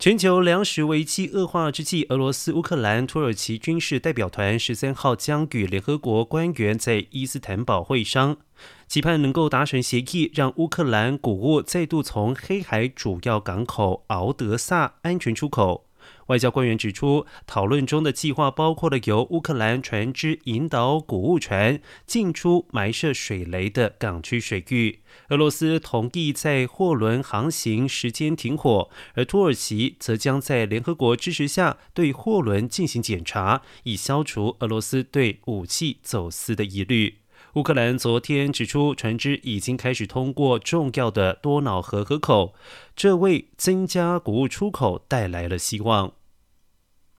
全球粮食危机恶化之际，俄罗斯、乌克兰、土耳其军事代表团十三号将与联合国官员在伊斯坦堡会商，期盼能够达成协议，让乌克兰谷物再度从黑海主要港口敖德萨安全出口。外交官员指出，讨论中的计划包括了由乌克兰船只引导谷物船进出埋设水雷的港区水域。俄罗斯同意在货轮航行时间停火，而土耳其则将在联合国支持下对货轮进行检查，以消除俄罗斯对武器走私的疑虑。乌克兰昨天指出，船只已经开始通过重要的多瑙河河口，这为增加谷物出口带来了希望。